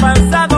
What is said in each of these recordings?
Ella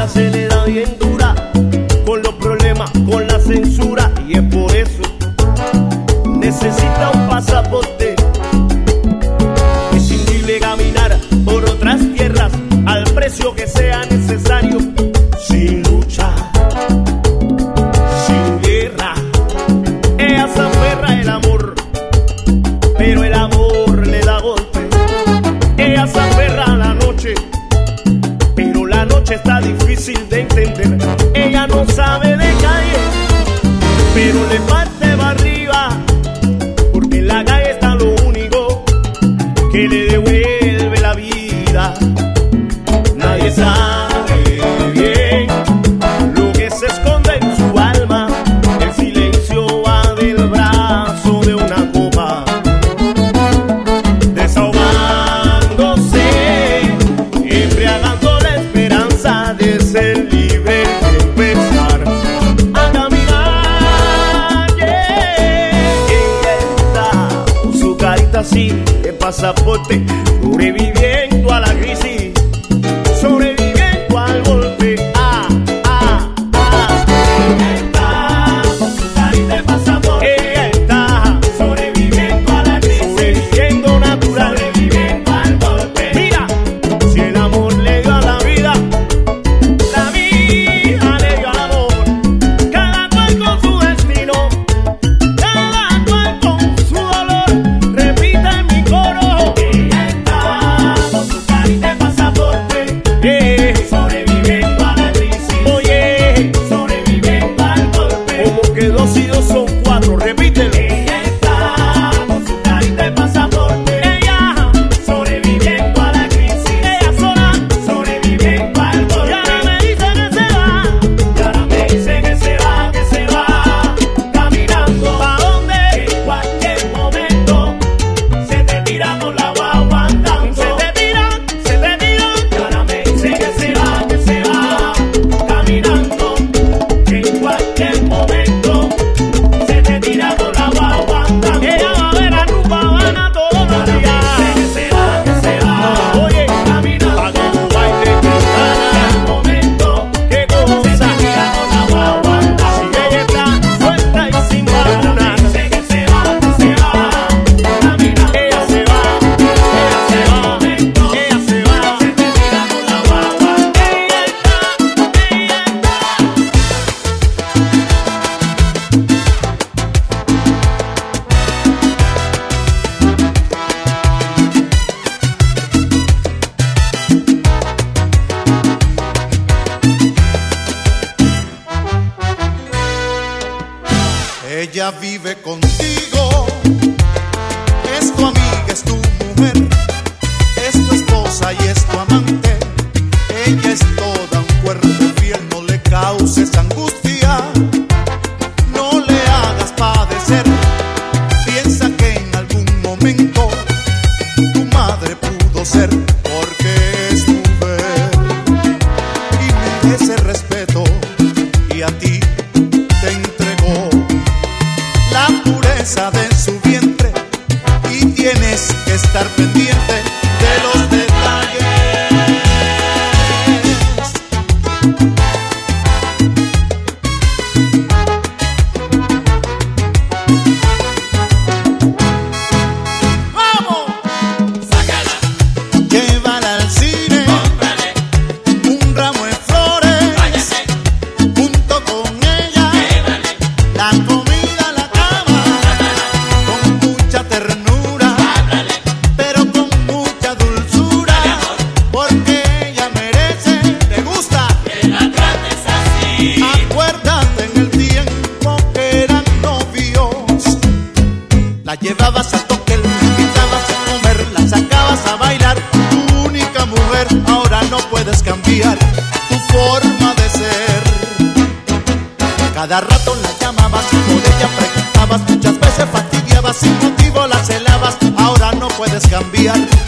vida se le da bien Ella vive contigo. puedes cambiar.